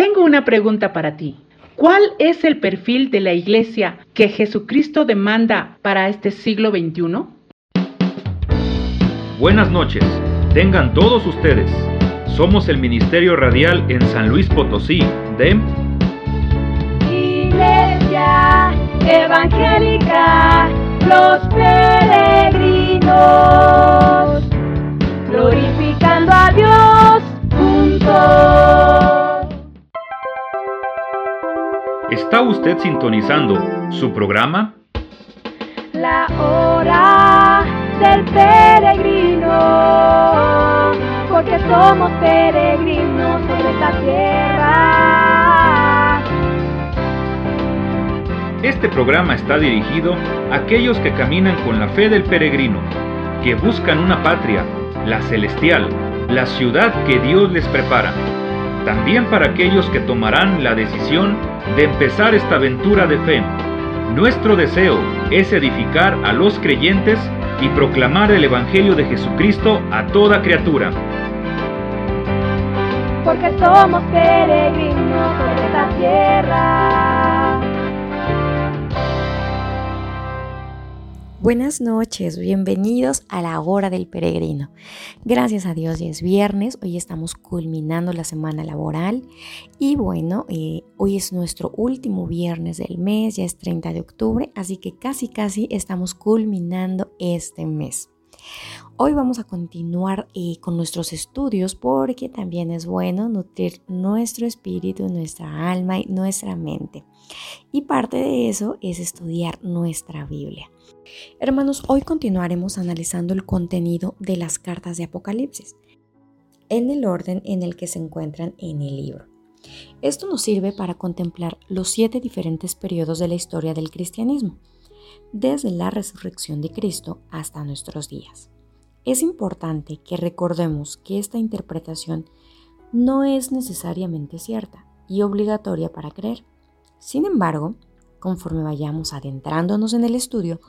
Tengo una pregunta para ti. ¿Cuál es el perfil de la iglesia que Jesucristo demanda para este siglo XXI? Buenas noches, tengan todos ustedes. Somos el Ministerio Radial en San Luis Potosí de Iglesia Evangélica Los Peregrinos, glorificando a Dios juntos. ¿Está usted sintonizando su programa? La hora del peregrino, porque somos peregrinos sobre esta tierra. Este programa está dirigido a aquellos que caminan con la fe del peregrino, que buscan una patria, la celestial, la ciudad que Dios les prepara. También para aquellos que tomarán la decisión de empezar esta aventura de fe. Nuestro deseo es edificar a los creyentes y proclamar el Evangelio de Jesucristo a toda criatura. Porque somos peregrinos sobre esta tierra. Buenas noches, bienvenidos a la hora del peregrino. Gracias a Dios, ya es viernes, hoy estamos culminando la semana laboral y bueno, eh, hoy es nuestro último viernes del mes, ya es 30 de octubre, así que casi casi estamos culminando este mes. Hoy vamos a continuar eh, con nuestros estudios porque también es bueno nutrir nuestro espíritu, nuestra alma y nuestra mente. Y parte de eso es estudiar nuestra Biblia. Hermanos, hoy continuaremos analizando el contenido de las cartas de Apocalipsis en el orden en el que se encuentran en el libro. Esto nos sirve para contemplar los siete diferentes periodos de la historia del cristianismo, desde la resurrección de Cristo hasta nuestros días. Es importante que recordemos que esta interpretación no es necesariamente cierta y obligatoria para creer. Sin embargo, conforme vayamos adentrándonos en el estudio,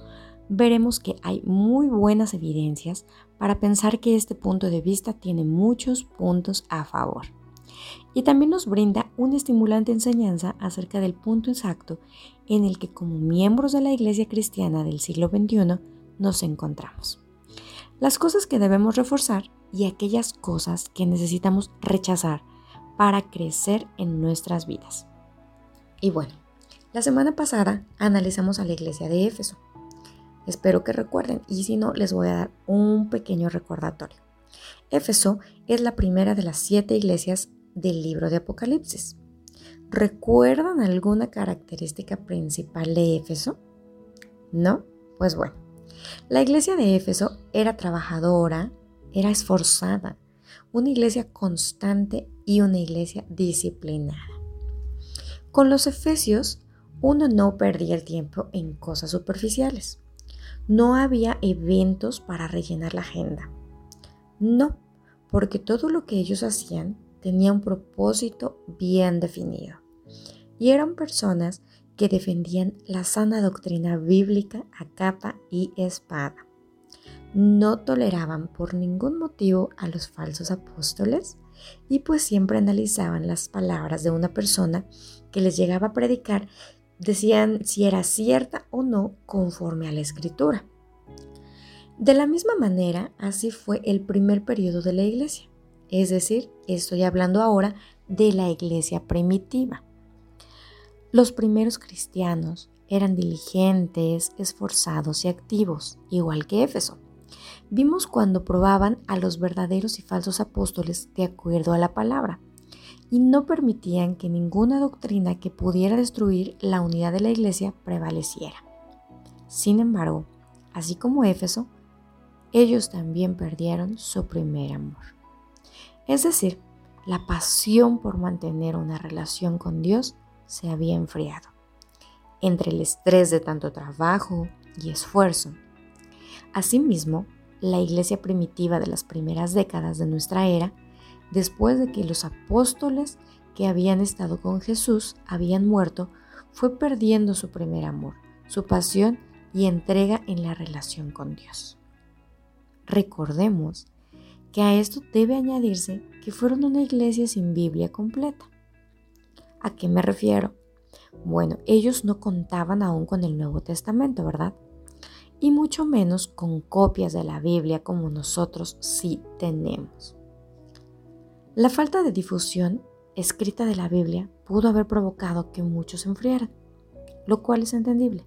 veremos que hay muy buenas evidencias para pensar que este punto de vista tiene muchos puntos a favor. Y también nos brinda una estimulante enseñanza acerca del punto exacto en el que como miembros de la Iglesia cristiana del siglo XXI nos encontramos. Las cosas que debemos reforzar y aquellas cosas que necesitamos rechazar para crecer en nuestras vidas. Y bueno, la semana pasada analizamos a la iglesia de Éfeso. Espero que recuerden y si no, les voy a dar un pequeño recordatorio. Éfeso es la primera de las siete iglesias del libro de Apocalipsis. ¿Recuerdan alguna característica principal de Éfeso? ¿No? Pues bueno, la iglesia de Éfeso era trabajadora, era esforzada, una iglesia constante y una iglesia disciplinada. Con los efesios uno no perdía el tiempo en cosas superficiales. No había eventos para rellenar la agenda. No, porque todo lo que ellos hacían tenía un propósito bien definido. Y eran personas que defendían la sana doctrina bíblica a capa y espada. No toleraban por ningún motivo a los falsos apóstoles y pues siempre analizaban las palabras de una persona que les llegaba a predicar decían si era cierta o no conforme a la escritura. De la misma manera, así fue el primer periodo de la iglesia, es decir, estoy hablando ahora de la iglesia primitiva. Los primeros cristianos eran diligentes, esforzados y activos, igual que Éfeso. Vimos cuando probaban a los verdaderos y falsos apóstoles de acuerdo a la palabra y no permitían que ninguna doctrina que pudiera destruir la unidad de la iglesia prevaleciera. Sin embargo, así como Éfeso, ellos también perdieron su primer amor. Es decir, la pasión por mantener una relación con Dios se había enfriado. Entre el estrés de tanto trabajo y esfuerzo. Asimismo, la iglesia primitiva de las primeras décadas de nuestra era después de que los apóstoles que habían estado con Jesús habían muerto, fue perdiendo su primer amor, su pasión y entrega en la relación con Dios. Recordemos que a esto debe añadirse que fueron una iglesia sin Biblia completa. ¿A qué me refiero? Bueno, ellos no contaban aún con el Nuevo Testamento, ¿verdad? Y mucho menos con copias de la Biblia como nosotros sí tenemos. La falta de difusión escrita de la Biblia pudo haber provocado que muchos se enfriaran, lo cual es entendible.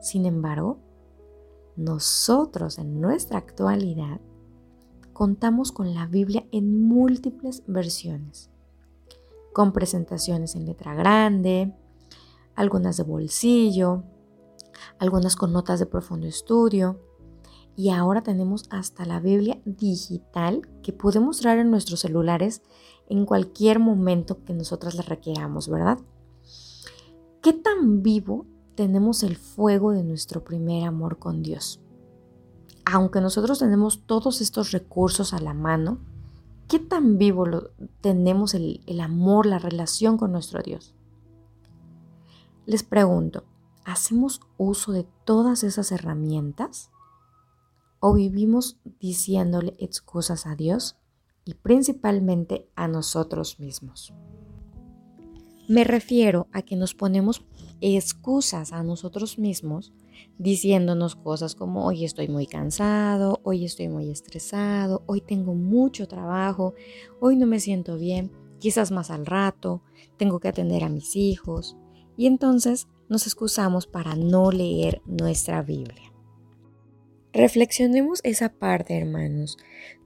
Sin embargo, nosotros en nuestra actualidad contamos con la Biblia en múltiples versiones, con presentaciones en letra grande, algunas de bolsillo, algunas con notas de profundo estudio, y ahora tenemos hasta la Biblia digital que podemos traer en nuestros celulares en cualquier momento que nosotras la requeramos, ¿verdad? ¿Qué tan vivo tenemos el fuego de nuestro primer amor con Dios? Aunque nosotros tenemos todos estos recursos a la mano, ¿qué tan vivo tenemos el, el amor, la relación con nuestro Dios? Les pregunto, ¿hacemos uso de todas esas herramientas? ¿O vivimos diciéndole excusas a Dios y principalmente a nosotros mismos? Me refiero a que nos ponemos excusas a nosotros mismos diciéndonos cosas como hoy estoy muy cansado, hoy estoy muy estresado, hoy tengo mucho trabajo, hoy no me siento bien, quizás más al rato, tengo que atender a mis hijos, y entonces nos excusamos para no leer nuestra Biblia. Reflexionemos esa parte, hermanos.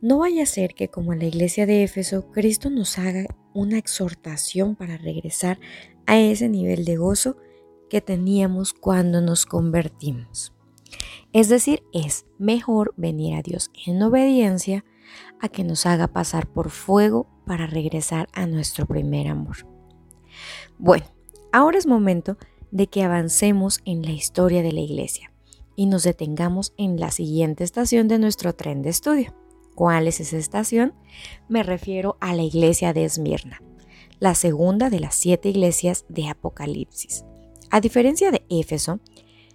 No vaya a ser que como la iglesia de Éfeso, Cristo nos haga una exhortación para regresar a ese nivel de gozo que teníamos cuando nos convertimos. Es decir, es mejor venir a Dios en obediencia a que nos haga pasar por fuego para regresar a nuestro primer amor. Bueno, Ahora es momento de que avancemos en la historia de la iglesia y nos detengamos en la siguiente estación de nuestro tren de estudio. ¿Cuál es esa estación? Me refiero a la iglesia de Esmirna, la segunda de las siete iglesias de Apocalipsis. A diferencia de Éfeso,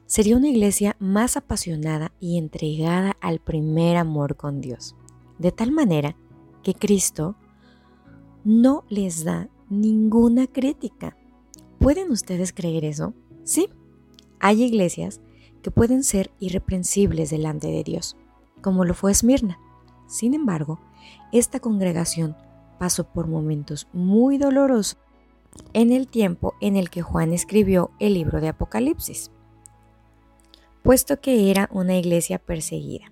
sería una iglesia más apasionada y entregada al primer amor con Dios, de tal manera que Cristo no les da ninguna crítica ¿Pueden ustedes creer eso? Sí, hay iglesias que pueden ser irreprensibles delante de Dios, como lo fue Esmirna. Sin embargo, esta congregación pasó por momentos muy dolorosos en el tiempo en el que Juan escribió el libro de Apocalipsis, puesto que era una iglesia perseguida.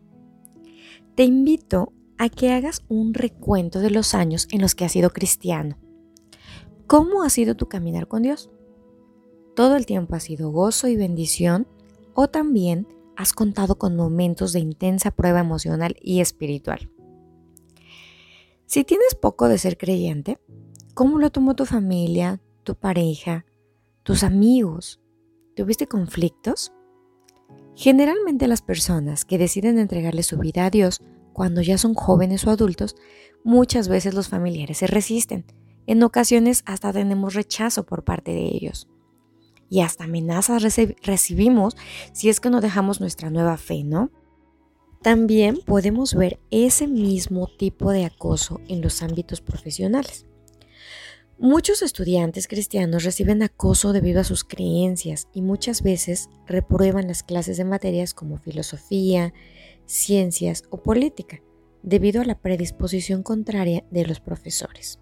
Te invito a que hagas un recuento de los años en los que has sido cristiano. ¿Cómo ha sido tu caminar con Dios? todo el tiempo ha sido gozo y bendición o también has contado con momentos de intensa prueba emocional y espiritual. Si tienes poco de ser creyente, ¿cómo lo tomó tu familia, tu pareja, tus amigos? ¿Tuviste conflictos? Generalmente las personas que deciden entregarle su vida a Dios cuando ya son jóvenes o adultos, muchas veces los familiares se resisten. En ocasiones hasta tenemos rechazo por parte de ellos y hasta amenazas recibimos si es que no dejamos nuestra nueva fe, ¿no? También podemos ver ese mismo tipo de acoso en los ámbitos profesionales. Muchos estudiantes cristianos reciben acoso debido a sus creencias y muchas veces reprueban las clases de materias como filosofía, ciencias o política, debido a la predisposición contraria de los profesores.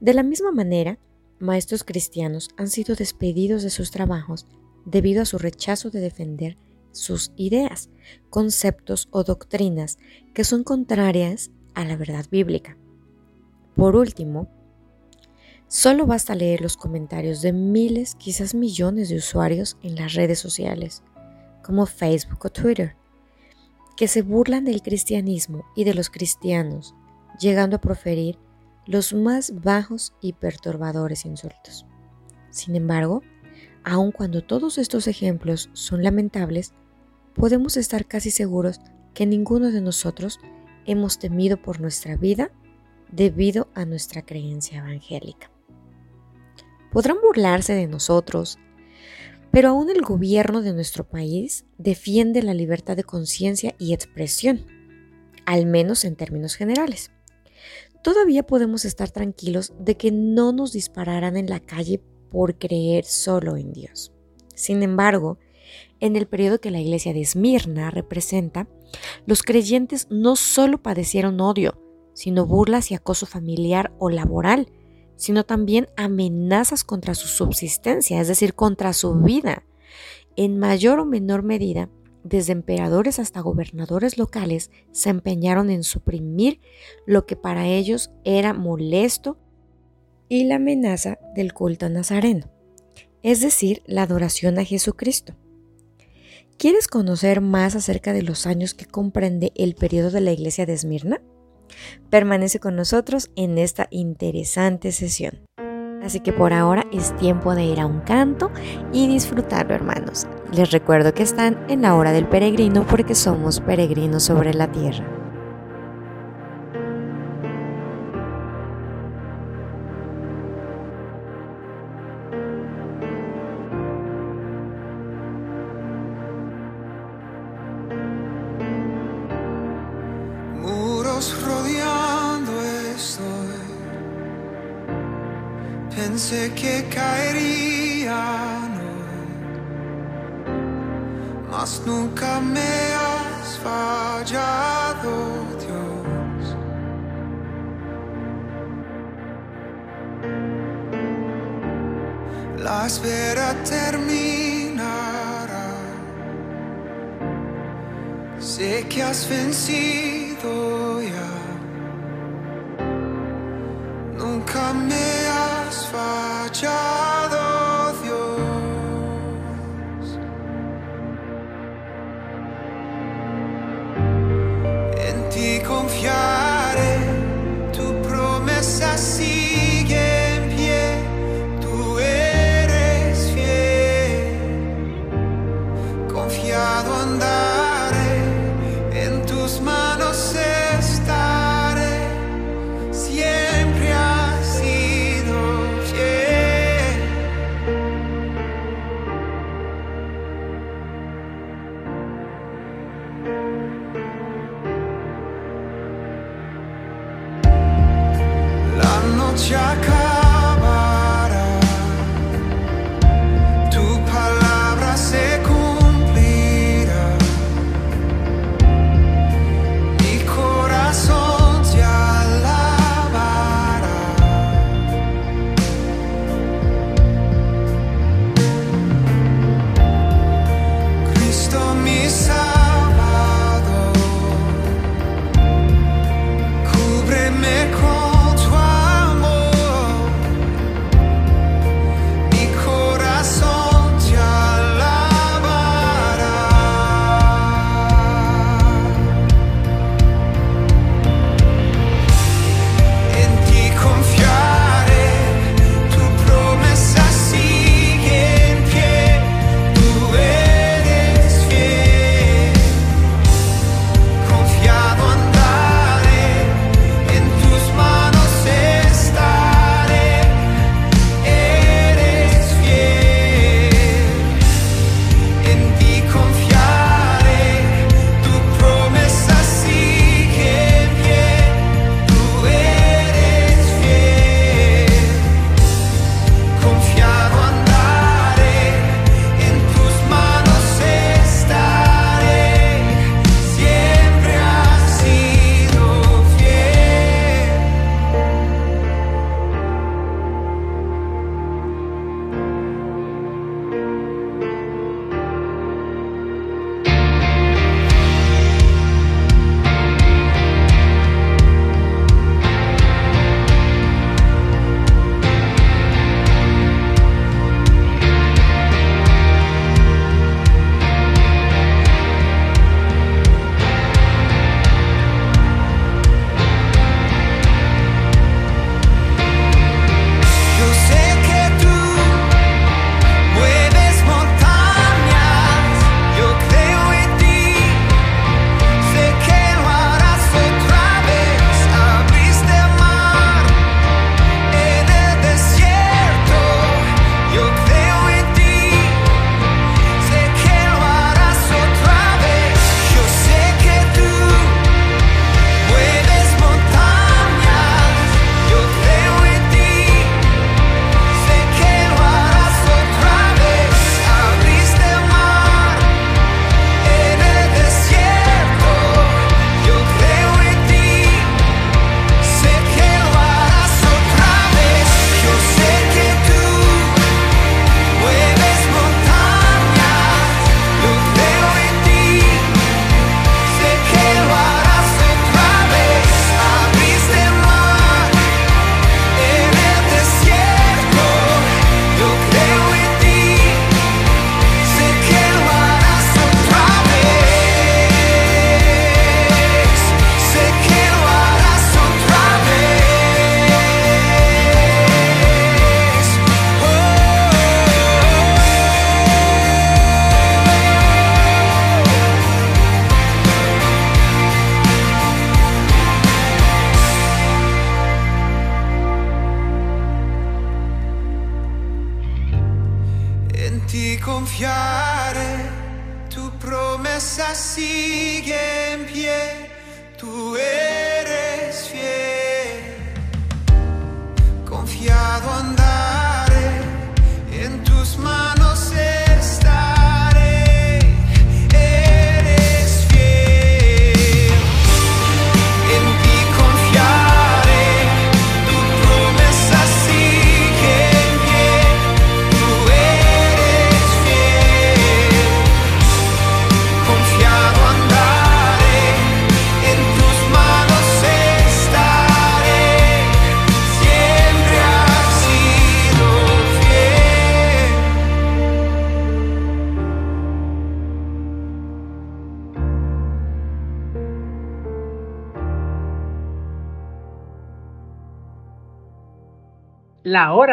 De la misma manera, maestros cristianos han sido despedidos de sus trabajos debido a su rechazo de defender sus ideas, conceptos o doctrinas que son contrarias a la verdad bíblica. Por último, solo basta leer los comentarios de miles, quizás millones de usuarios en las redes sociales, como Facebook o Twitter, que se burlan del cristianismo y de los cristianos, llegando a proferir los más bajos y perturbadores insultos. Sin embargo, aun cuando todos estos ejemplos son lamentables, podemos estar casi seguros que ninguno de nosotros hemos temido por nuestra vida debido a nuestra creencia evangélica. Podrán burlarse de nosotros, pero aún el gobierno de nuestro país defiende la libertad de conciencia y expresión, al menos en términos generales. Todavía podemos estar tranquilos de que no nos dispararán en la calle por creer solo en Dios. Sin embargo, en el periodo que la iglesia de Esmirna representa, los creyentes no solo padecieron odio, sino burlas y acoso familiar o laboral, sino también amenazas contra su subsistencia, es decir, contra su vida. En mayor o menor medida, desde emperadores hasta gobernadores locales se empeñaron en suprimir lo que para ellos era molesto y la amenaza del culto nazareno, es decir, la adoración a Jesucristo. ¿Quieres conocer más acerca de los años que comprende el periodo de la iglesia de Esmirna? Permanece con nosotros en esta interesante sesión. Así que por ahora es tiempo de ir a un canto y disfrutarlo, hermanos. Les recuerdo que están en la hora del peregrino porque somos peregrinos sobre la tierra. Nunca me has fallado, Dios. La espera terminará. Sé que has vencido ya. Nunca me fallado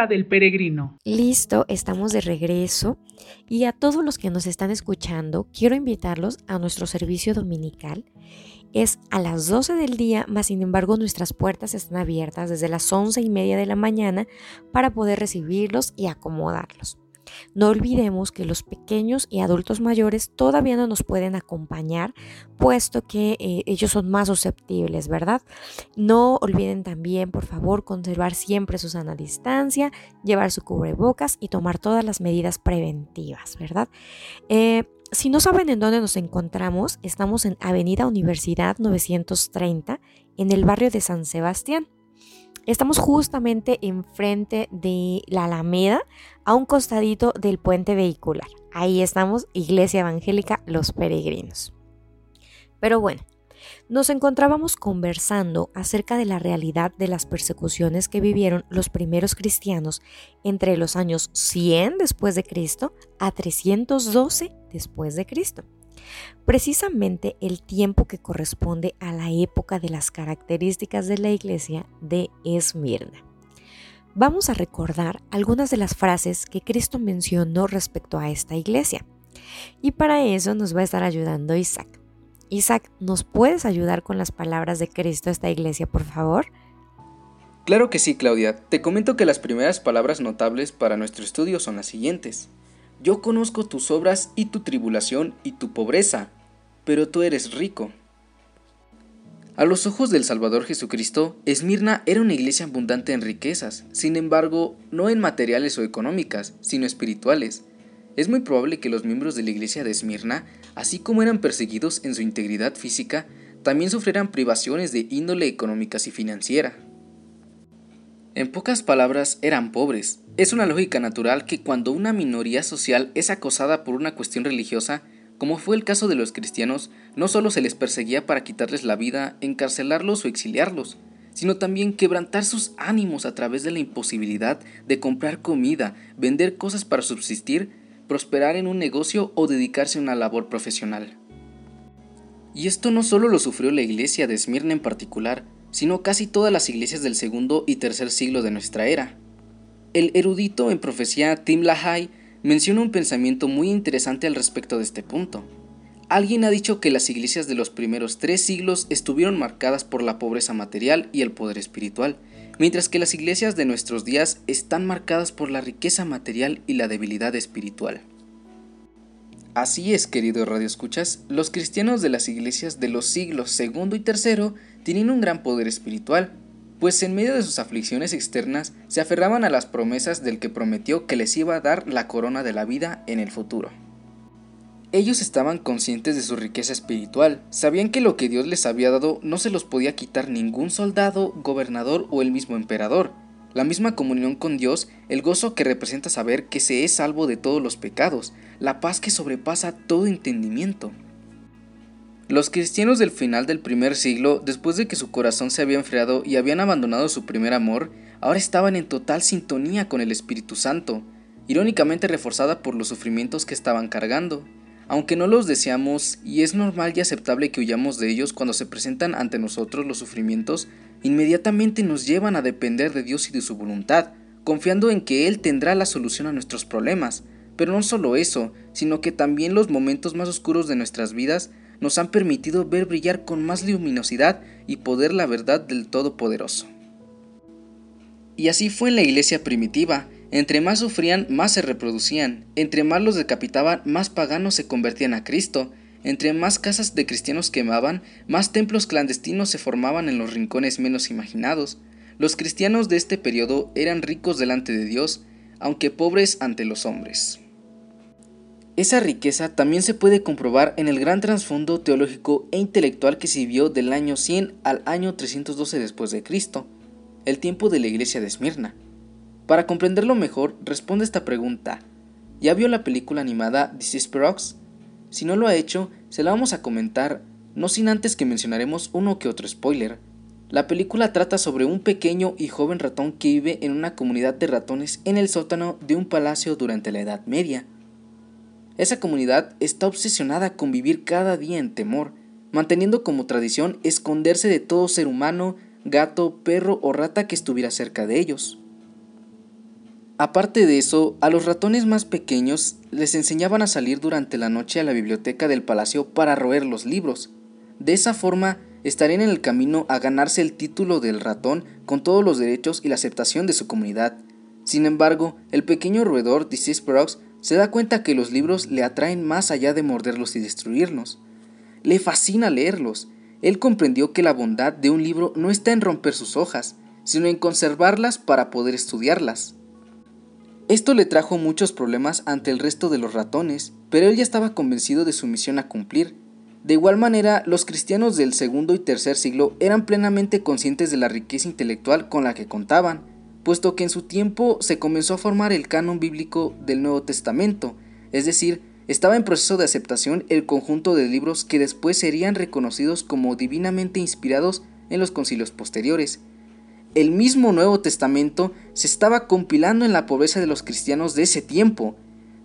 Del peregrino. Listo, estamos de regreso y a todos los que nos están escuchando, quiero invitarlos a nuestro servicio dominical. Es a las 12 del día, más sin embargo nuestras puertas están abiertas desde las 11 y media de la mañana para poder recibirlos y acomodarlos. No olvidemos que los pequeños y adultos mayores todavía no nos pueden acompañar, puesto que eh, ellos son más susceptibles, ¿verdad? No olviden también, por favor, conservar siempre su sana distancia, llevar su cubrebocas y tomar todas las medidas preventivas, ¿verdad? Eh, si no saben en dónde nos encontramos, estamos en Avenida Universidad 930, en el barrio de San Sebastián. Estamos justamente enfrente de la Alameda, a un costadito del puente vehicular. Ahí estamos, Iglesia Evangélica Los Peregrinos. Pero bueno, nos encontrábamos conversando acerca de la realidad de las persecuciones que vivieron los primeros cristianos entre los años 100 después de Cristo a 312 después de Cristo. Precisamente el tiempo que corresponde a la época de las características de la iglesia de Esmirna. Vamos a recordar algunas de las frases que Cristo mencionó respecto a esta iglesia. Y para eso nos va a estar ayudando Isaac. Isaac, ¿nos puedes ayudar con las palabras de Cristo a esta iglesia, por favor? Claro que sí, Claudia. Te comento que las primeras palabras notables para nuestro estudio son las siguientes. Yo conozco tus obras y tu tribulación y tu pobreza, pero tú eres rico. A los ojos del Salvador Jesucristo, Esmirna era una iglesia abundante en riquezas, sin embargo, no en materiales o económicas, sino espirituales. Es muy probable que los miembros de la iglesia de Esmirna, así como eran perseguidos en su integridad física, también sufrieran privaciones de índole económicas y financiera. En pocas palabras, eran pobres. Es una lógica natural que cuando una minoría social es acosada por una cuestión religiosa, como fue el caso de los cristianos, no solo se les perseguía para quitarles la vida, encarcelarlos o exiliarlos, sino también quebrantar sus ánimos a través de la imposibilidad de comprar comida, vender cosas para subsistir, prosperar en un negocio o dedicarse a una labor profesional. Y esto no solo lo sufrió la iglesia de Esmirna en particular, sino casi todas las iglesias del segundo y tercer siglo de nuestra era. El erudito en profecía Tim LaHaye menciona un pensamiento muy interesante al respecto de este punto. Alguien ha dicho que las iglesias de los primeros tres siglos estuvieron marcadas por la pobreza material y el poder espiritual, mientras que las iglesias de nuestros días están marcadas por la riqueza material y la debilidad espiritual. Así es, querido Radio Escuchas, los cristianos de las iglesias de los siglos segundo y tercero tenían un gran poder espiritual, pues en medio de sus aflicciones externas se aferraban a las promesas del que prometió que les iba a dar la corona de la vida en el futuro. Ellos estaban conscientes de su riqueza espiritual, sabían que lo que Dios les había dado no se los podía quitar ningún soldado, gobernador o el mismo emperador. La misma comunión con Dios, el gozo que representa saber que se es salvo de todos los pecados, la paz que sobrepasa todo entendimiento. Los cristianos del final del primer siglo, después de que su corazón se había enfriado y habían abandonado su primer amor, ahora estaban en total sintonía con el Espíritu Santo, irónicamente reforzada por los sufrimientos que estaban cargando. Aunque no los deseamos y es normal y aceptable que huyamos de ellos cuando se presentan ante nosotros los sufrimientos, inmediatamente nos llevan a depender de Dios y de su voluntad, confiando en que Él tendrá la solución a nuestros problemas. Pero no solo eso, sino que también los momentos más oscuros de nuestras vidas nos han permitido ver brillar con más luminosidad y poder la verdad del Todopoderoso. Y así fue en la iglesia primitiva, Entre más sufrían, más se reproducían. Entre más los decapitaban, más paganos se convertían a Cristo. Entre más casas de cristianos quemaban, más templos clandestinos se formaban en los rincones menos imaginados. Los cristianos de este periodo eran ricos delante de Dios, aunque pobres ante los hombres. Esa riqueza también se puede comprobar en el gran trasfondo teológico e intelectual que se vivió del año 100 al año 312 después de Cristo, el tiempo de la iglesia de Esmirna. Para comprenderlo mejor, responde esta pregunta. ¿Ya vio la película animada This is Perox? Si no lo ha hecho, se la vamos a comentar, no sin antes que mencionaremos uno que otro spoiler. La película trata sobre un pequeño y joven ratón que vive en una comunidad de ratones en el sótano de un palacio durante la Edad Media. Esa comunidad está obsesionada con vivir cada día en temor, manteniendo como tradición esconderse de todo ser humano, gato, perro o rata que estuviera cerca de ellos. Aparte de eso, a los ratones más pequeños les enseñaban a salir durante la noche a la biblioteca del palacio para roer los libros. De esa forma, estarían en el camino a ganarse el título del ratón con todos los derechos y la aceptación de su comunidad. Sin embargo, el pequeño roedor Disease Prox se da cuenta que los libros le atraen más allá de morderlos y destruirlos. Le fascina leerlos. Él comprendió que la bondad de un libro no está en romper sus hojas, sino en conservarlas para poder estudiarlas. Esto le trajo muchos problemas ante el resto de los ratones, pero él ya estaba convencido de su misión a cumplir. De igual manera, los cristianos del segundo y tercer siglo eran plenamente conscientes de la riqueza intelectual con la que contaban, puesto que en su tiempo se comenzó a formar el canon bíblico del Nuevo Testamento, es decir, estaba en proceso de aceptación el conjunto de libros que después serían reconocidos como divinamente inspirados en los concilios posteriores. El mismo Nuevo Testamento se estaba compilando en la pobreza de los cristianos de ese tiempo.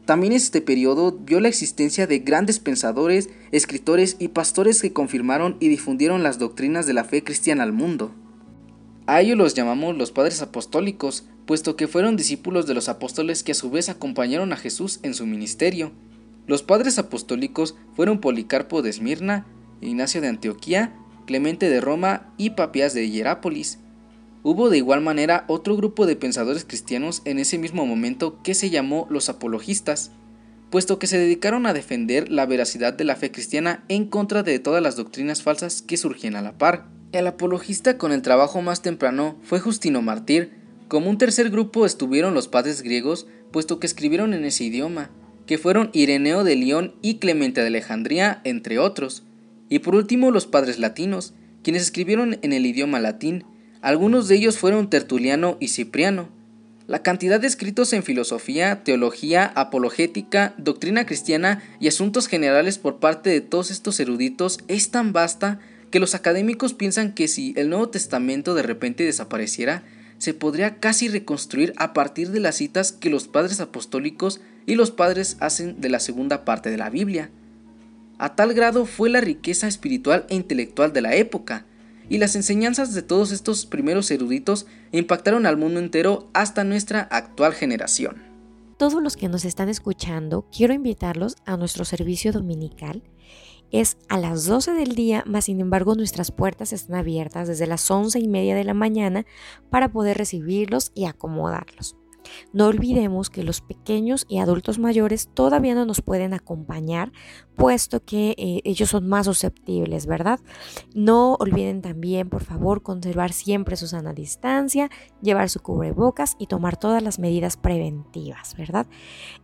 También este periodo vio la existencia de grandes pensadores, escritores y pastores que confirmaron y difundieron las doctrinas de la fe cristiana al mundo. A ellos los llamamos los padres apostólicos, puesto que fueron discípulos de los apóstoles que a su vez acompañaron a Jesús en su ministerio. Los padres apostólicos fueron Policarpo de Esmirna, Ignacio de Antioquía, Clemente de Roma y Papias de Hierápolis. Hubo de igual manera otro grupo de pensadores cristianos en ese mismo momento que se llamó los apologistas, puesto que se dedicaron a defender la veracidad de la fe cristiana en contra de todas las doctrinas falsas que surgían a la par. El apologista con el trabajo más temprano fue Justino Martir. Como un tercer grupo estuvieron los padres griegos, puesto que escribieron en ese idioma, que fueron Ireneo de León y Clemente de Alejandría, entre otros. Y por último los padres latinos, quienes escribieron en el idioma latín. Algunos de ellos fueron Tertuliano y Cipriano. La cantidad de escritos en filosofía, teología, apologética, doctrina cristiana y asuntos generales por parte de todos estos eruditos es tan vasta que los académicos piensan que si el Nuevo Testamento de repente desapareciera, se podría casi reconstruir a partir de las citas que los padres apostólicos y los padres hacen de la segunda parte de la Biblia. A tal grado fue la riqueza espiritual e intelectual de la época, y las enseñanzas de todos estos primeros eruditos impactaron al mundo entero hasta nuestra actual generación. Todos los que nos están escuchando, quiero invitarlos a nuestro servicio dominical es a las 12 del día, más sin embargo nuestras puertas están abiertas desde las 11 y media de la mañana para poder recibirlos y acomodarlos. No olvidemos que los pequeños y adultos mayores todavía no nos pueden acompañar, puesto que eh, ellos son más susceptibles, ¿verdad? No olviden también, por favor, conservar siempre su sana distancia, llevar su cubrebocas y tomar todas las medidas preventivas, ¿verdad?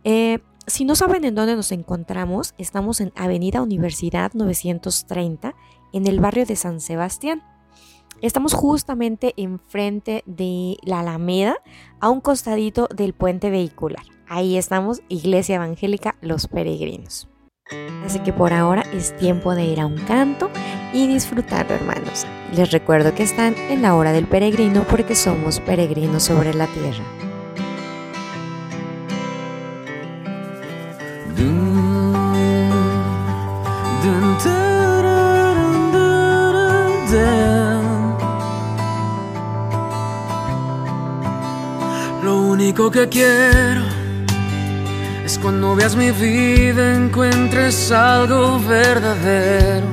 Eh, si no saben en dónde nos encontramos, estamos en Avenida Universidad 930, en el barrio de San Sebastián. Estamos justamente enfrente de la Alameda, a un costadito del puente vehicular. Ahí estamos, Iglesia Evangélica Los Peregrinos. Así que por ahora es tiempo de ir a un canto y disfrutarlo, hermanos. Les recuerdo que están en la hora del peregrino porque somos peregrinos sobre la tierra. Lo único que quiero es cuando veas mi vida encuentres algo verdadero,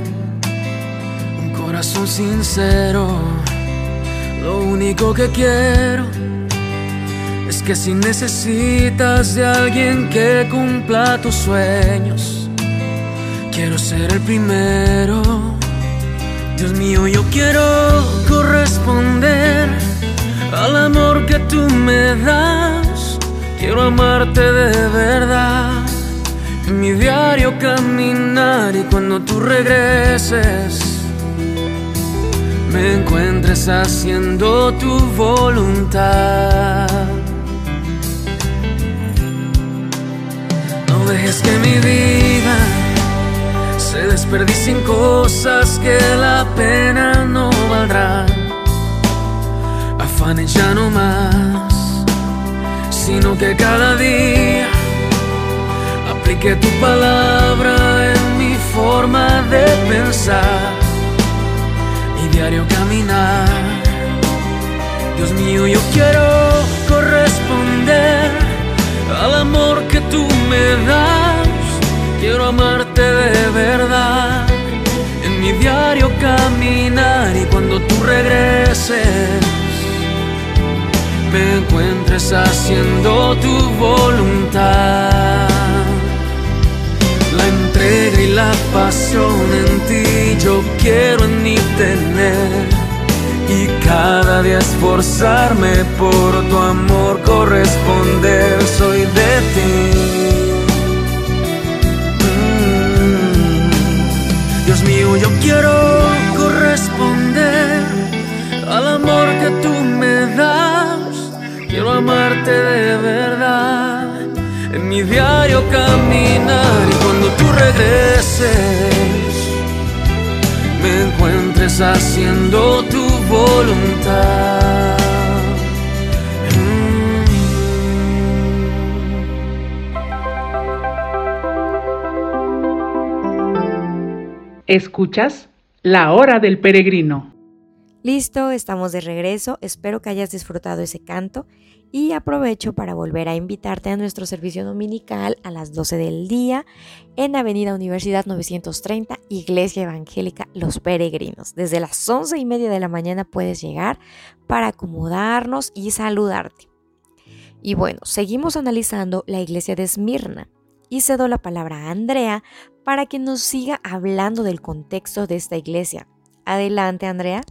un corazón sincero. Lo único que quiero es que si necesitas de alguien que cumpla tus sueños, quiero ser el primero. Dios mío, yo quiero corresponder al amor que tú me das. Quiero amarte de verdad. En mi diario caminar y cuando tú regreses, me encuentres haciendo tu voluntad. Dejes que mi vida se desperdicie en cosas que la pena no valdrá. Afanes ya no más, sino que cada día aplique tu palabra en mi forma de pensar y diario caminar. Dios mío, yo quiero corresponder al amor que tú me das. Quiero amarte de verdad en mi diario caminar y cuando tú regreses me encuentres haciendo tu voluntad. La entrega y la pasión en ti yo quiero en mí tener y cada día esforzarme por tu amor corresponder. Soy de ti. Mm. Dios mío, yo quiero corresponder al amor que tú me das. Quiero amarte de verdad en mi diario caminar y cuando tú regreses me encuentres haciendo voluntad. Escuchas La Hora del Peregrino. Listo, estamos de regreso. Espero que hayas disfrutado ese canto y aprovecho para volver a invitarte a nuestro servicio dominical a las 12 del día en Avenida Universidad 930, Iglesia Evangélica Los Peregrinos. Desde las 11 y media de la mañana puedes llegar para acomodarnos y saludarte. Y bueno, seguimos analizando la iglesia de Esmirna y cedo la palabra a Andrea para que nos siga hablando del contexto de esta iglesia. Adelante, Andrea.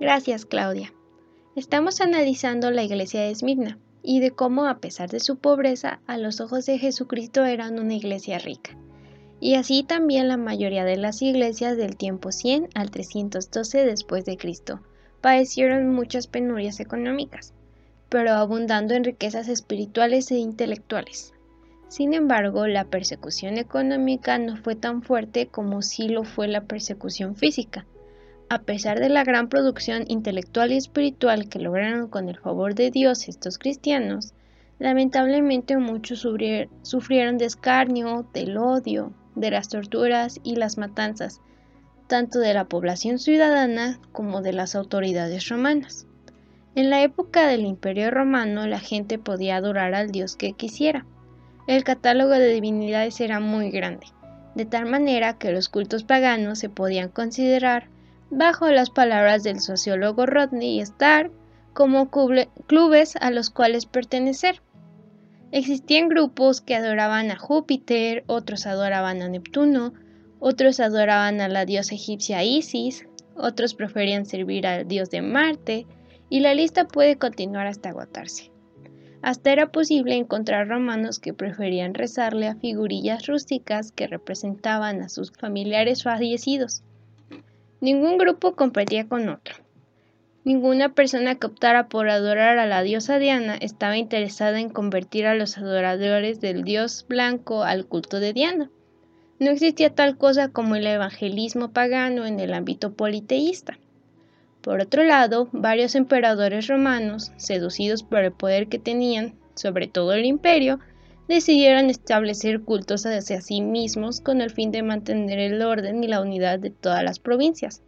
Gracias, Claudia. Estamos analizando la iglesia de Esmirna y de cómo, a pesar de su pobreza, a los ojos de Jesucristo eran una iglesia rica. Y así también la mayoría de las iglesias del tiempo 100 al 312 después de Cristo padecieron muchas penurias económicas, pero abundando en riquezas espirituales e intelectuales. Sin embargo, la persecución económica no fue tan fuerte como si lo fue la persecución física. A pesar de la gran producción intelectual y espiritual que lograron con el favor de Dios estos cristianos, lamentablemente muchos sufrieron de escarnio, del odio, de las torturas y las matanzas, tanto de la población ciudadana como de las autoridades romanas. En la época del Imperio Romano la gente podía adorar al Dios que quisiera. El catálogo de divinidades era muy grande, de tal manera que los cultos paganos se podían considerar, bajo las palabras del sociólogo Rodney Starr, como clubes a los cuales pertenecer. Existían grupos que adoraban a Júpiter, otros adoraban a Neptuno, otros adoraban a la diosa egipcia Isis, otros preferían servir al dios de Marte, y la lista puede continuar hasta agotarse. Hasta era posible encontrar romanos que preferían rezarle a figurillas rústicas que representaban a sus familiares fallecidos. Ningún grupo competía con otro. Ninguna persona que optara por adorar a la diosa Diana estaba interesada en convertir a los adoradores del dios blanco al culto de Diana. No existía tal cosa como el evangelismo pagano en el ámbito politeísta. Por otro lado, varios emperadores romanos, seducidos por el poder que tenían sobre todo el imperio, decidieron establecer cultos hacia sí mismos con el fin de mantener el orden y la unidad de todas las provincias.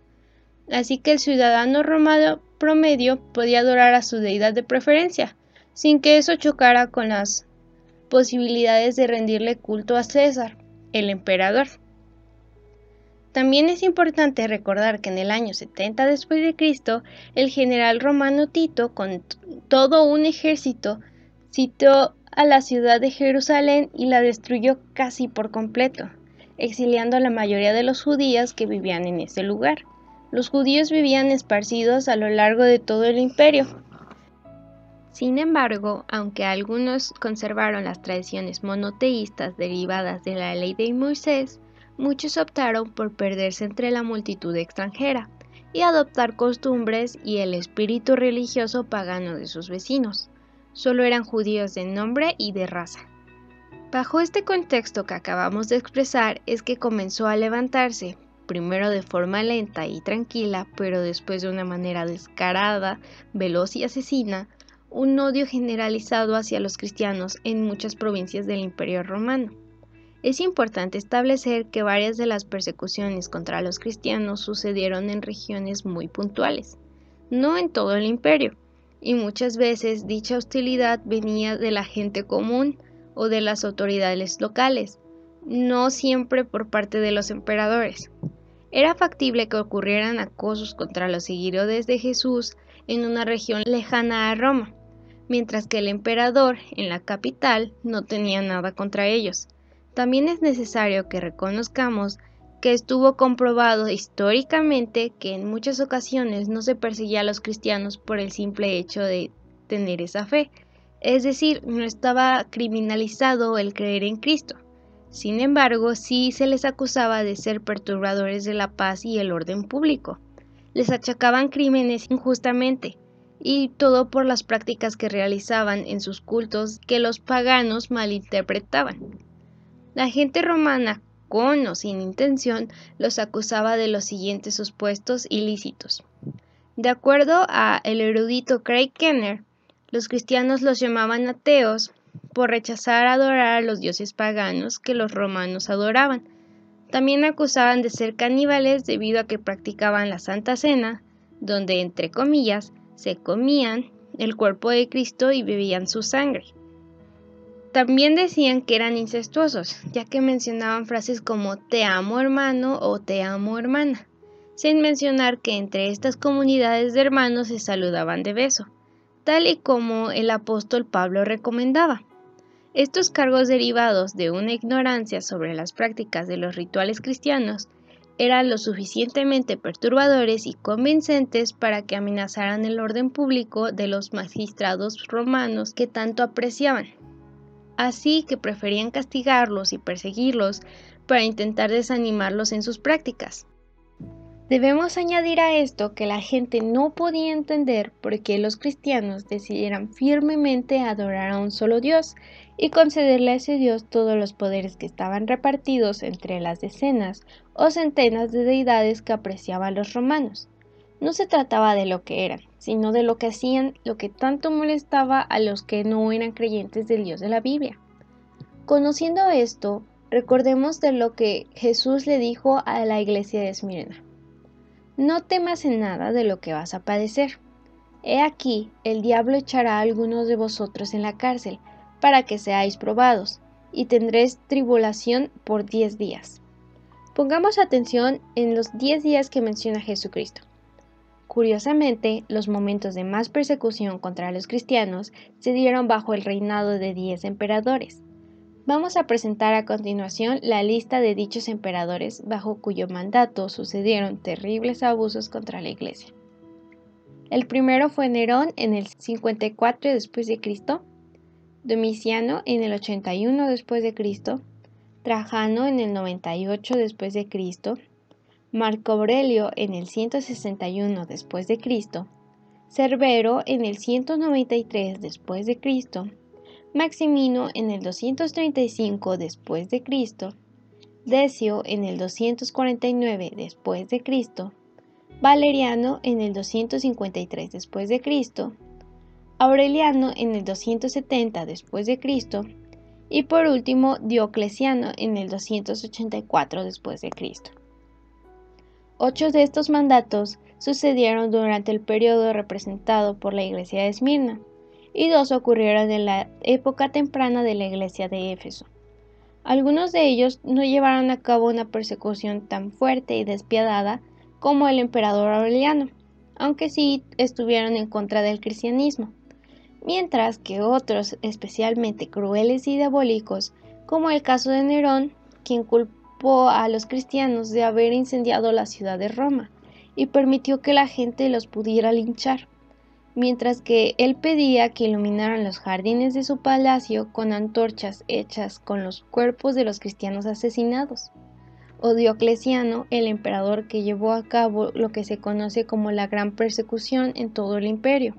Así que el ciudadano romano promedio podía adorar a su deidad de preferencia, sin que eso chocara con las posibilidades de rendirle culto a César, el emperador. También es importante recordar que en el año 70 después de Cristo, el general romano Tito, con todo un ejército, citó a la ciudad de Jerusalén y la destruyó casi por completo, exiliando a la mayoría de los judíos que vivían en ese lugar. Los judíos vivían esparcidos a lo largo de todo el imperio. Sin embargo, aunque algunos conservaron las tradiciones monoteístas derivadas de la ley de Moisés, muchos optaron por perderse entre la multitud extranjera y adoptar costumbres y el espíritu religioso pagano de sus vecinos. Solo eran judíos de nombre y de raza. Bajo este contexto que acabamos de expresar es que comenzó a levantarse, primero de forma lenta y tranquila, pero después de una manera descarada, veloz y asesina, un odio generalizado hacia los cristianos en muchas provincias del Imperio Romano. Es importante establecer que varias de las persecuciones contra los cristianos sucedieron en regiones muy puntuales, no en todo el imperio, y muchas veces dicha hostilidad venía de la gente común o de las autoridades locales, no siempre por parte de los emperadores. Era factible que ocurrieran acosos contra los seguidores de Jesús en una región lejana a Roma, mientras que el emperador en la capital no tenía nada contra ellos. También es necesario que reconozcamos que estuvo comprobado históricamente que en muchas ocasiones no se perseguía a los cristianos por el simple hecho de tener esa fe, es decir, no estaba criminalizado el creer en Cristo. Sin embargo, sí se les acusaba de ser perturbadores de la paz y el orden público. Les achacaban crímenes injustamente, y todo por las prácticas que realizaban en sus cultos que los paganos malinterpretaban. La gente romana, con o sin intención, los acusaba de los siguientes supuestos ilícitos. De acuerdo a el erudito Craig Kenner, los cristianos los llamaban ateos por rechazar adorar a los dioses paganos que los romanos adoraban. También acusaban de ser caníbales debido a que practicaban la Santa Cena, donde, entre comillas, se comían el cuerpo de Cristo y bebían su sangre. También decían que eran incestuosos, ya que mencionaban frases como te amo hermano o te amo hermana, sin mencionar que entre estas comunidades de hermanos se saludaban de beso, tal y como el apóstol Pablo recomendaba. Estos cargos derivados de una ignorancia sobre las prácticas de los rituales cristianos eran lo suficientemente perturbadores y convincentes para que amenazaran el orden público de los magistrados romanos que tanto apreciaban así que preferían castigarlos y perseguirlos para intentar desanimarlos en sus prácticas. Debemos añadir a esto que la gente no podía entender por qué los cristianos decidieran firmemente adorar a un solo Dios y concederle a ese Dios todos los poderes que estaban repartidos entre las decenas o centenas de deidades que apreciaban los romanos. No se trataba de lo que eran, sino de lo que hacían, lo que tanto molestaba a los que no eran creyentes del Dios de la Biblia. Conociendo esto, recordemos de lo que Jesús le dijo a la iglesia de Esmirna. No temas en nada de lo que vas a padecer. He aquí, el diablo echará a algunos de vosotros en la cárcel, para que seáis probados, y tendréis tribulación por diez días. Pongamos atención en los diez días que menciona Jesucristo. Curiosamente, los momentos de más persecución contra los cristianos se dieron bajo el reinado de diez emperadores. Vamos a presentar a continuación la lista de dichos emperadores bajo cuyo mandato sucedieron terribles abusos contra la iglesia. El primero fue Nerón en el 54 después de Cristo, Domiciano en el 81 después de Cristo, Trajano en el 98 después de Cristo, Marco Aurelio en el 161 después de Cristo, Cerbero en el 193 después de Cristo, Maximino en el 235 después de Cristo, Decio en el 249 después de Cristo, Valeriano en el 253 después de Cristo, Aureliano en el 270 después de Cristo y por último Diocleciano en el 284 después de Cristo. Ocho de estos mandatos sucedieron durante el periodo representado por la iglesia de Esmirna, y dos ocurrieron en la época temprana de la iglesia de Éfeso. Algunos de ellos no llevaron a cabo una persecución tan fuerte y despiadada como el emperador Aureliano, aunque sí estuvieron en contra del cristianismo, mientras que otros, especialmente crueles y diabólicos, como el caso de Nerón, quien culpó a los cristianos de haber incendiado la ciudad de Roma y permitió que la gente los pudiera linchar mientras que él pedía que iluminaran los jardines de su palacio con antorchas hechas con los cuerpos de los cristianos asesinados. O Diocleciano, el emperador que llevó a cabo lo que se conoce como la gran persecución en todo el imperio.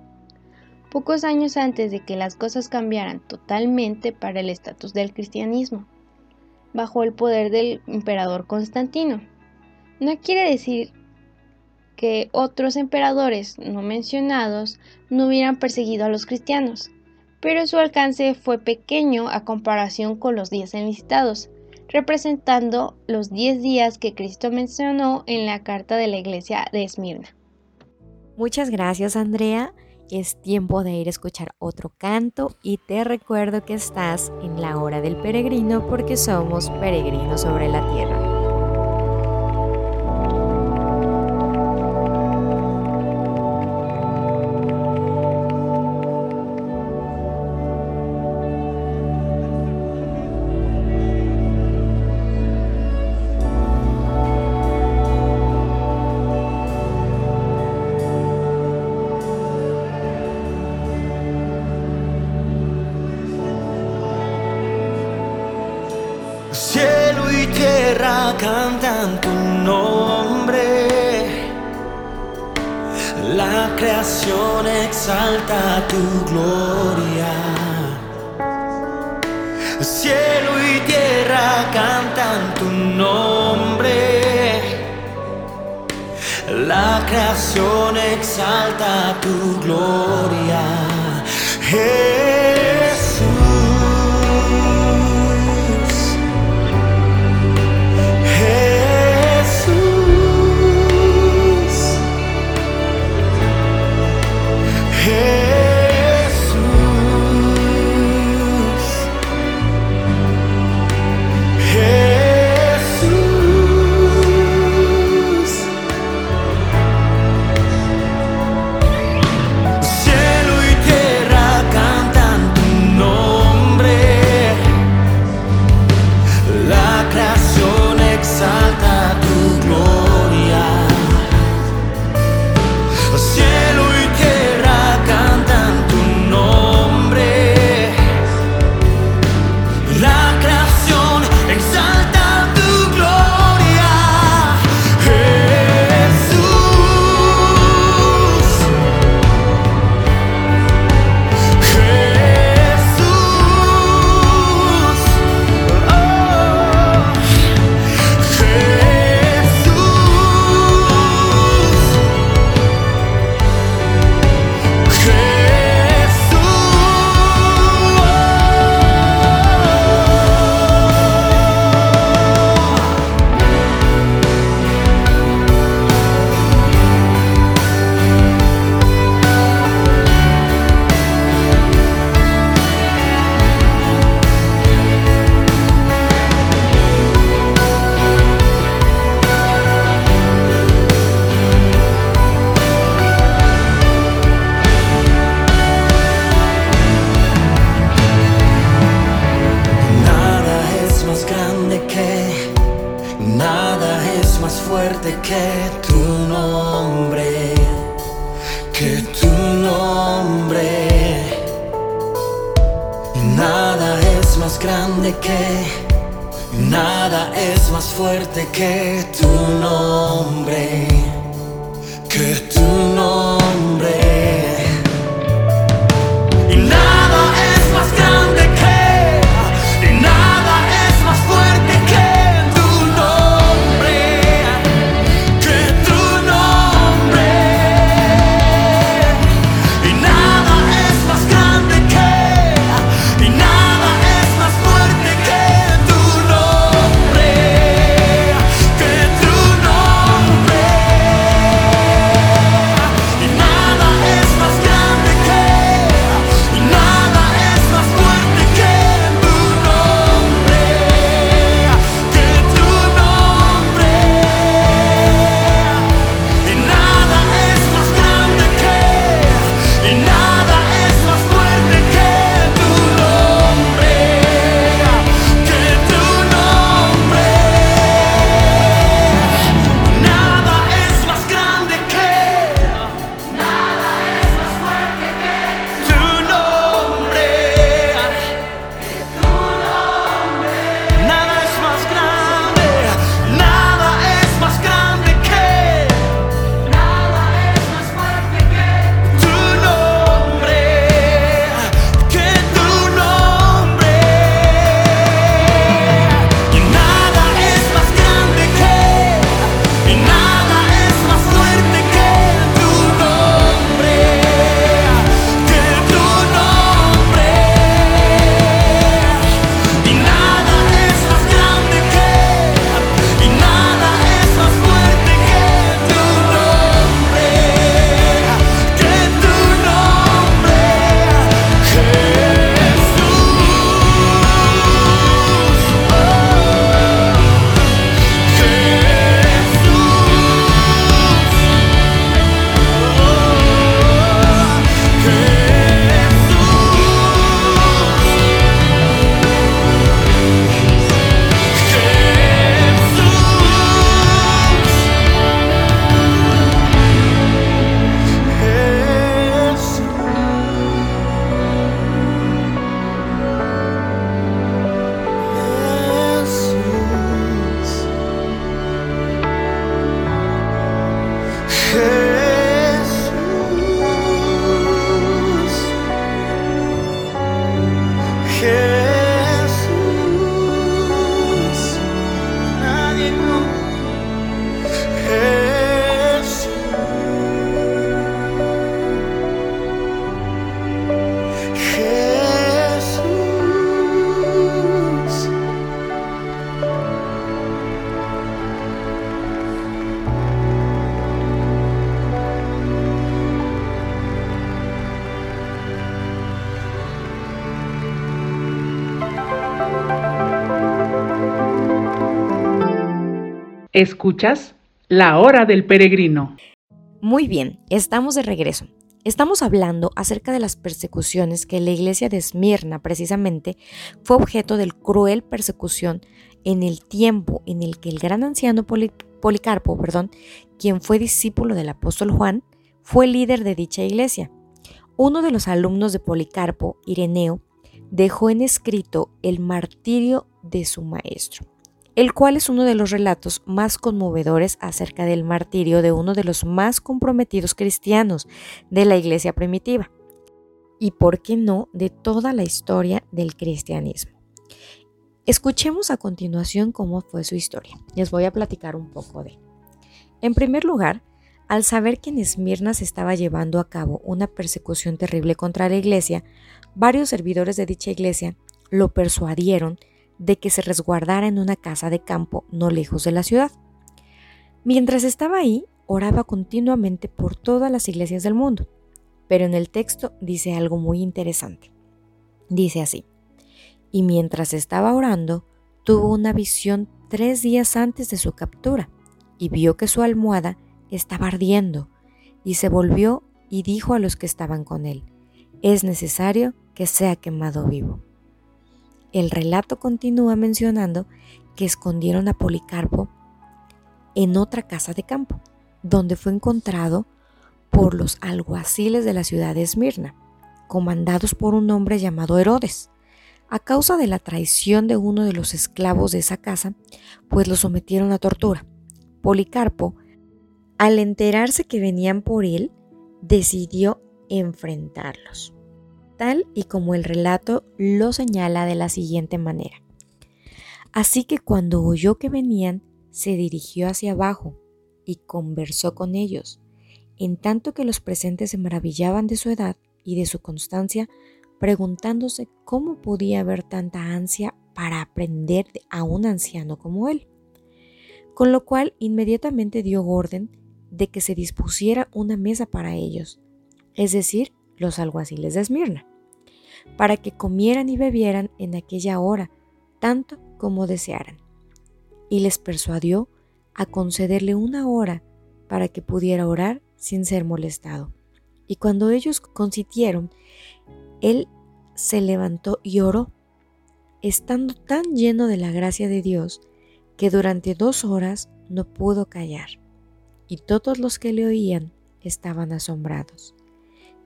Pocos años antes de que las cosas cambiaran totalmente para el estatus del cristianismo, bajo el poder del emperador Constantino. No quiere decir que otros emperadores no mencionados no hubieran perseguido a los cristianos, pero su alcance fue pequeño a comparación con los días enlistados, representando los diez días que Cristo mencionó en la carta de la iglesia de Esmirna. Muchas gracias Andrea, es tiempo de ir a escuchar otro canto y te recuerdo que estás en la hora del peregrino porque somos peregrinos sobre la tierra. La creación exalta tu gloria. nada es más fuerte que tu nombre. Que Escuchas La Hora del Peregrino. Muy bien, estamos de regreso. Estamos hablando acerca de las persecuciones que la iglesia de Esmirna precisamente fue objeto de cruel persecución en el tiempo en el que el gran anciano Policarpo, perdón, quien fue discípulo del apóstol Juan, fue líder de dicha iglesia. Uno de los alumnos de Policarpo, Ireneo, dejó en escrito el martirio de su maestro el cual es uno de los relatos más conmovedores acerca del martirio de uno de los más comprometidos cristianos de la iglesia primitiva, y por qué no de toda la historia del cristianismo. Escuchemos a continuación cómo fue su historia. Les voy a platicar un poco de. En primer lugar, al saber que en Esmirna se estaba llevando a cabo una persecución terrible contra la iglesia, varios servidores de dicha iglesia lo persuadieron de que se resguardara en una casa de campo no lejos de la ciudad. Mientras estaba ahí, oraba continuamente por todas las iglesias del mundo, pero en el texto dice algo muy interesante. Dice así, y mientras estaba orando, tuvo una visión tres días antes de su captura, y vio que su almohada estaba ardiendo, y se volvió y dijo a los que estaban con él, es necesario que sea quemado vivo. El relato continúa mencionando que escondieron a Policarpo en otra casa de campo, donde fue encontrado por los alguaciles de la ciudad de Esmirna, comandados por un hombre llamado Herodes. A causa de la traición de uno de los esclavos de esa casa, pues lo sometieron a tortura. Policarpo, al enterarse que venían por él, decidió enfrentarlos tal y como el relato lo señala de la siguiente manera. Así que cuando oyó que venían, se dirigió hacia abajo y conversó con ellos, en tanto que los presentes se maravillaban de su edad y de su constancia, preguntándose cómo podía haber tanta ansia para aprender a un anciano como él. Con lo cual inmediatamente dio orden de que se dispusiera una mesa para ellos, es decir, los alguaciles de Esmirna, para que comieran y bebieran en aquella hora, tanto como desearan. Y les persuadió a concederle una hora para que pudiera orar sin ser molestado. Y cuando ellos consintieron, él se levantó y oró, estando tan lleno de la gracia de Dios que durante dos horas no pudo callar. Y todos los que le oían estaban asombrados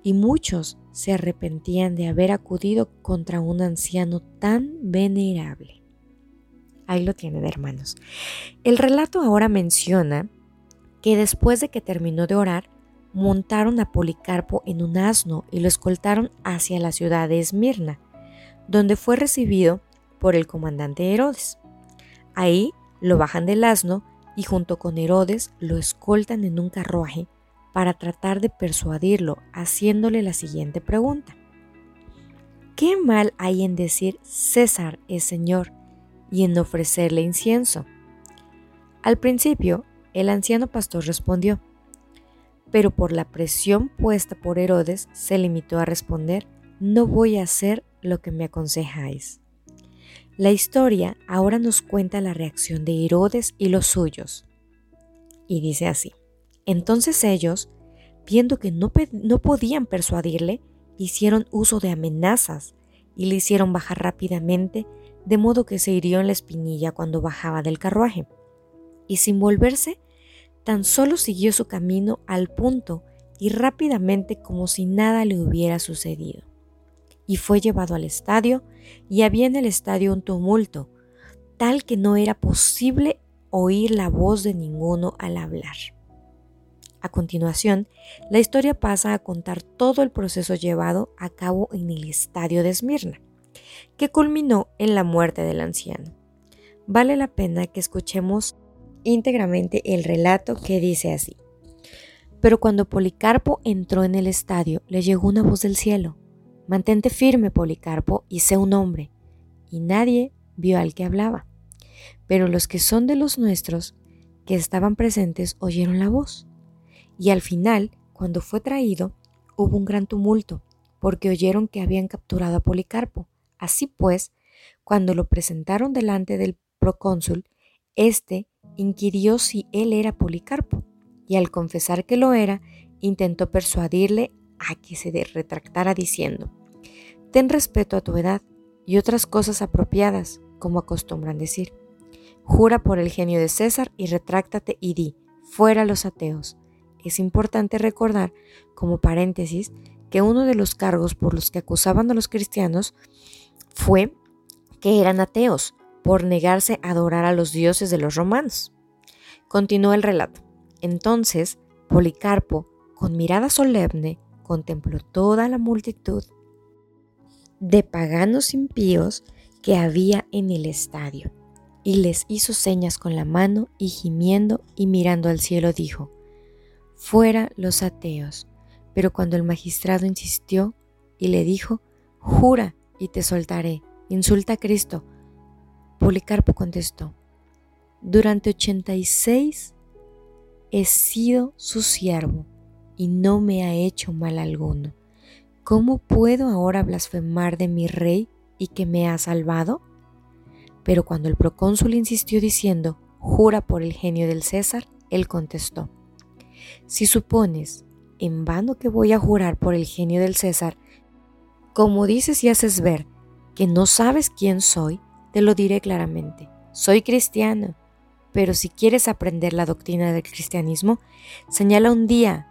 y muchos se arrepentían de haber acudido contra un anciano tan venerable. Ahí lo tienen, hermanos. El relato ahora menciona que después de que terminó de orar, montaron a Policarpo en un asno y lo escoltaron hacia la ciudad de Esmirna, donde fue recibido por el comandante Herodes. Ahí lo bajan del asno y junto con Herodes lo escoltan en un carruaje para tratar de persuadirlo haciéndole la siguiente pregunta. ¿Qué mal hay en decir César es Señor y en ofrecerle incienso? Al principio, el anciano pastor respondió, pero por la presión puesta por Herodes se limitó a responder, no voy a hacer lo que me aconsejáis. La historia ahora nos cuenta la reacción de Herodes y los suyos. Y dice así. Entonces ellos, viendo que no, podían persuadirle, hicieron uso de amenazas y le hicieron bajar rápidamente, de modo que se hirió en la espinilla cuando bajaba del carruaje. Y sin volverse, tan solo siguió su camino al punto y rápidamente como si nada le hubiera sucedido. Y fue llevado al estadio, y había en el estadio un tumulto, tal que no era posible oír la voz de ninguno al hablar. A continuación, la historia pasa a contar todo el proceso llevado a cabo en el estadio de Esmirna, que culminó en la muerte del anciano. Vale la pena que escuchemos íntegramente el relato que dice así. Pero cuando Policarpo entró en el estadio, le llegó una voz del cielo. Mantente firme, Policarpo, y sé un hombre. Y nadie vio al que hablaba. Pero los que son de los nuestros, que estaban presentes, oyeron la voz y al final, cuando fue traído, hubo un gran tumulto, porque oyeron que habían capturado a Policarpo. Así pues, cuando lo presentaron delante del procónsul, éste inquirió si él era Policarpo, y al confesar que lo era, intentó persuadirle a que se retractara diciendo, Ten respeto a tu edad y otras cosas apropiadas, como acostumbran decir. Jura por el genio de César y retráctate y di, fuera los ateos. Es importante recordar, como paréntesis, que uno de los cargos por los que acusaban a los cristianos fue que eran ateos por negarse a adorar a los dioses de los romanos. Continuó el relato. Entonces, Policarpo, con mirada solemne, contempló toda la multitud de paganos impíos que había en el estadio, y les hizo señas con la mano y gimiendo y mirando al cielo dijo, Fuera los ateos. Pero cuando el magistrado insistió y le dijo, Jura y te soltaré, insulta a Cristo, Policarpo contestó, Durante 86 he sido su siervo y no me ha hecho mal alguno. ¿Cómo puedo ahora blasfemar de mi rey y que me ha salvado? Pero cuando el procónsul insistió diciendo, jura por el genio del César, él contestó, si supones en vano que voy a jurar por el genio del César, como dices y haces ver que no sabes quién soy, te lo diré claramente. Soy cristiano, pero si quieres aprender la doctrina del cristianismo, señala un día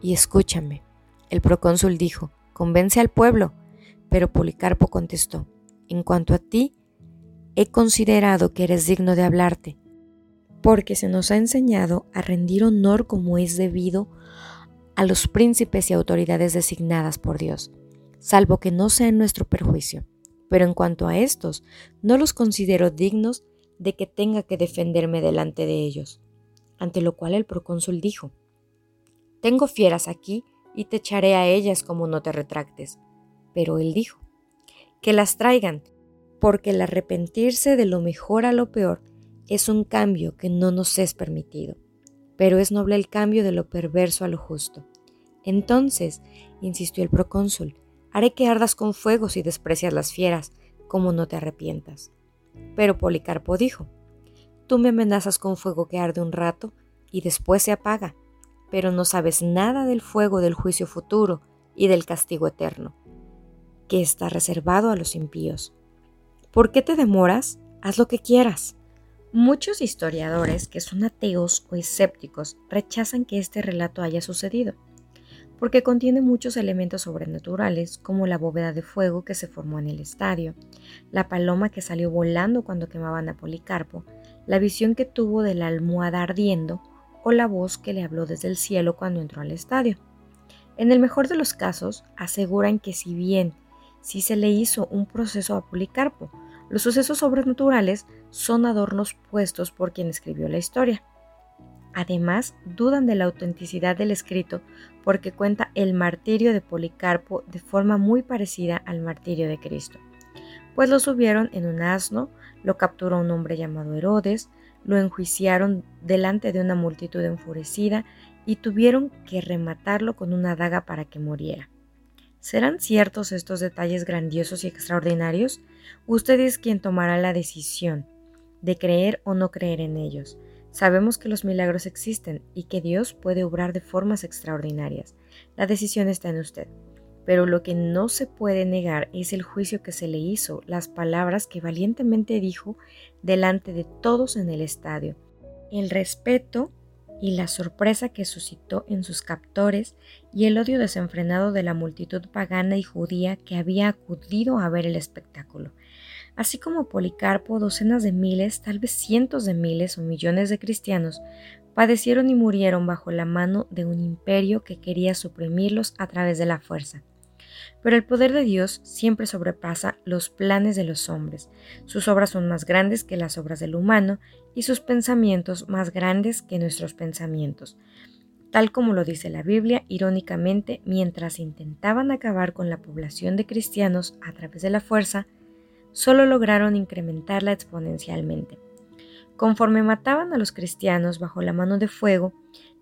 y escúchame. El procónsul dijo, convence al pueblo, pero Policarpo contestó, en cuanto a ti, he considerado que eres digno de hablarte, porque se nos ha enseñado a rendir honor como es debido a los príncipes y autoridades designadas por Dios, salvo que no sea en nuestro perjuicio. Pero en cuanto a estos, no los considero dignos de que tenga que defenderme delante de ellos. Ante lo cual el procónsul dijo, Tengo fieras aquí y te echaré a ellas como no te retractes. Pero él dijo, Que las traigan, porque el arrepentirse de lo mejor a lo peor es un cambio que no nos es permitido, pero es noble el cambio de lo perverso a lo justo. Entonces, insistió el procónsul, haré que ardas con fuego si desprecias las fieras, como no te arrepientas. Pero Policarpo dijo, Tú me amenazas con fuego que arde un rato y después se apaga, pero no sabes nada del fuego del juicio futuro y del castigo eterno, que está reservado a los impíos. ¿Por qué te demoras? Haz lo que quieras. Muchos historiadores que son ateos o escépticos rechazan que este relato haya sucedido, porque contiene muchos elementos sobrenaturales como la bóveda de fuego que se formó en el estadio, la paloma que salió volando cuando quemaban a Policarpo, la visión que tuvo de la almohada ardiendo o la voz que le habló desde el cielo cuando entró al estadio. En el mejor de los casos, aseguran que si bien sí se le hizo un proceso a Policarpo, los sucesos sobrenaturales son adornos puestos por quien escribió la historia. Además, dudan de la autenticidad del escrito porque cuenta el martirio de Policarpo de forma muy parecida al martirio de Cristo, pues lo subieron en un asno, lo capturó un hombre llamado Herodes, lo enjuiciaron delante de una multitud enfurecida y tuvieron que rematarlo con una daga para que muriera. ¿Serán ciertos estos detalles grandiosos y extraordinarios? Usted es quien tomará la decisión de creer o no creer en ellos. Sabemos que los milagros existen y que Dios puede obrar de formas extraordinarias. La decisión está en usted. Pero lo que no se puede negar es el juicio que se le hizo, las palabras que valientemente dijo delante de todos en el estadio, el respeto y la sorpresa que suscitó en sus captores y el odio desenfrenado de la multitud pagana y judía que había acudido a ver el espectáculo. Así como Policarpo, docenas de miles, tal vez cientos de miles o millones de cristianos padecieron y murieron bajo la mano de un imperio que quería suprimirlos a través de la fuerza. Pero el poder de Dios siempre sobrepasa los planes de los hombres. Sus obras son más grandes que las obras del humano y sus pensamientos más grandes que nuestros pensamientos. Tal como lo dice la Biblia, irónicamente, mientras intentaban acabar con la población de cristianos a través de la fuerza, solo lograron incrementarla exponencialmente. Conforme mataban a los cristianos bajo la mano de fuego,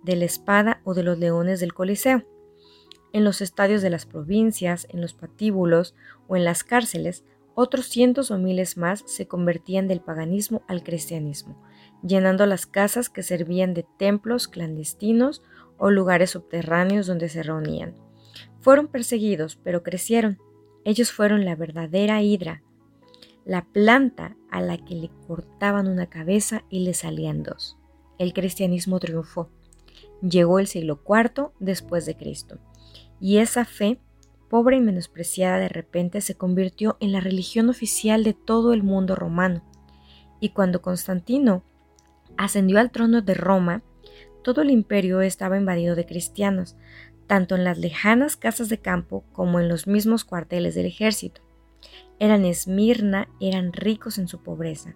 de la espada o de los leones del Coliseo, en los estadios de las provincias, en los patíbulos o en las cárceles, otros cientos o miles más se convertían del paganismo al cristianismo, llenando las casas que servían de templos clandestinos o lugares subterráneos donde se reunían. Fueron perseguidos, pero crecieron. Ellos fueron la verdadera hidra, la planta a la que le cortaban una cabeza y le salían dos. El cristianismo triunfó. Llegó el siglo IV después de Cristo, y esa fe, pobre y menospreciada de repente, se convirtió en la religión oficial de todo el mundo romano. Y cuando Constantino ascendió al trono de Roma, todo el imperio estaba invadido de cristianos, tanto en las lejanas casas de campo como en los mismos cuarteles del ejército. Eran Esmirna, eran ricos en su pobreza,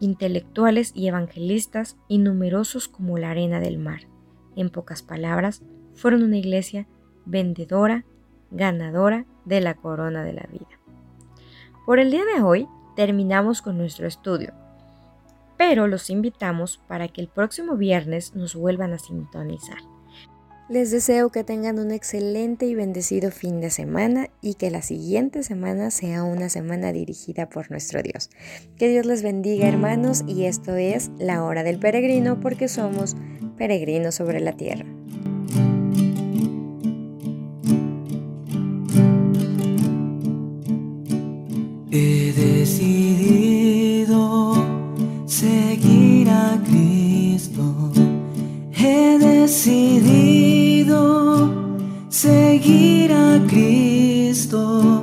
intelectuales y evangelistas y numerosos como la arena del mar. En pocas palabras, fueron una iglesia vendedora, ganadora de la corona de la vida. Por el día de hoy terminamos con nuestro estudio, pero los invitamos para que el próximo viernes nos vuelvan a sintonizar. Les deseo que tengan un excelente y bendecido fin de semana y que la siguiente semana sea una semana dirigida por nuestro Dios. Que Dios les bendiga hermanos y esto es la hora del peregrino porque somos peregrinos sobre la tierra. Cristo.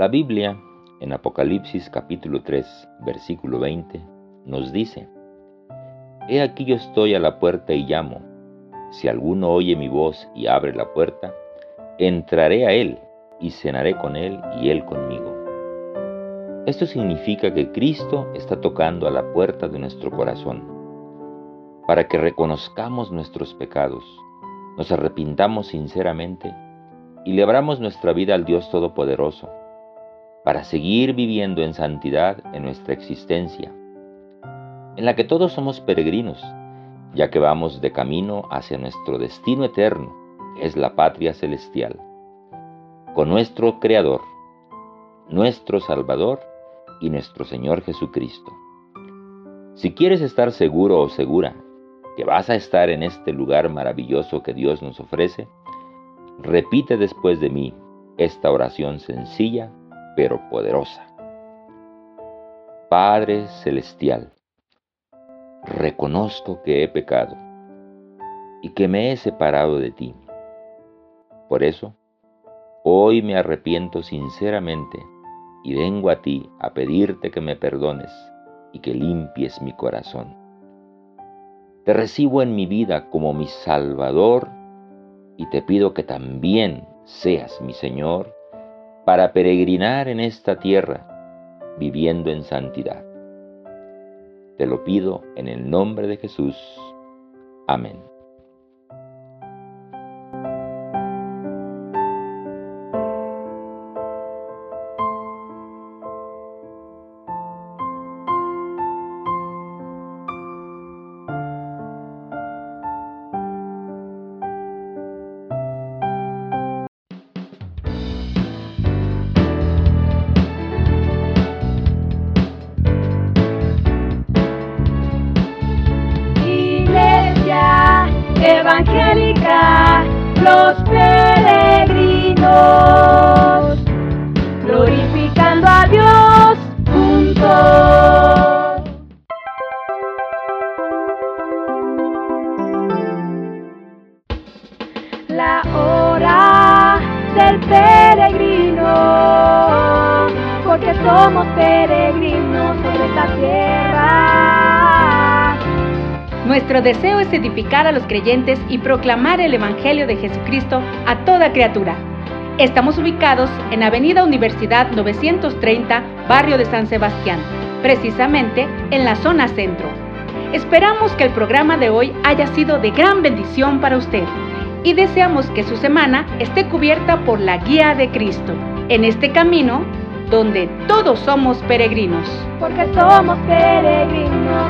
La Biblia, en Apocalipsis capítulo 3, versículo 20, nos dice, He aquí yo estoy a la puerta y llamo. Si alguno oye mi voz y abre la puerta, entraré a él y cenaré con él y él conmigo. Esto significa que Cristo está tocando a la puerta de nuestro corazón, para que reconozcamos nuestros pecados, nos arrepintamos sinceramente y le abramos nuestra vida al Dios Todopoderoso, para seguir viviendo en santidad en nuestra existencia, en la que todos somos peregrinos, ya que vamos de camino hacia nuestro destino eterno, es la patria celestial, con nuestro Creador, nuestro Salvador y nuestro Señor Jesucristo. Si quieres estar seguro o segura que vas a estar en este lugar maravilloso que Dios nos ofrece, repite después de mí esta oración sencilla pero poderosa. Padre Celestial, reconozco que he pecado y que me he separado de ti. Por eso, hoy me arrepiento sinceramente y vengo a ti a pedirte que me perdones y que limpies mi corazón. Te recibo en mi vida como mi Salvador y te pido que también seas mi Señor para peregrinar en esta tierra viviendo en santidad. Te lo pido en el nombre de Jesús. Amén. Y proclamar el Evangelio de Jesucristo a toda criatura. Estamos ubicados en Avenida Universidad 930, barrio de San Sebastián, precisamente en la zona centro. Esperamos que el programa de hoy haya sido de gran bendición para usted y deseamos que su semana esté cubierta por la guía de Cristo en este camino donde todos somos peregrinos. Porque somos peregrinos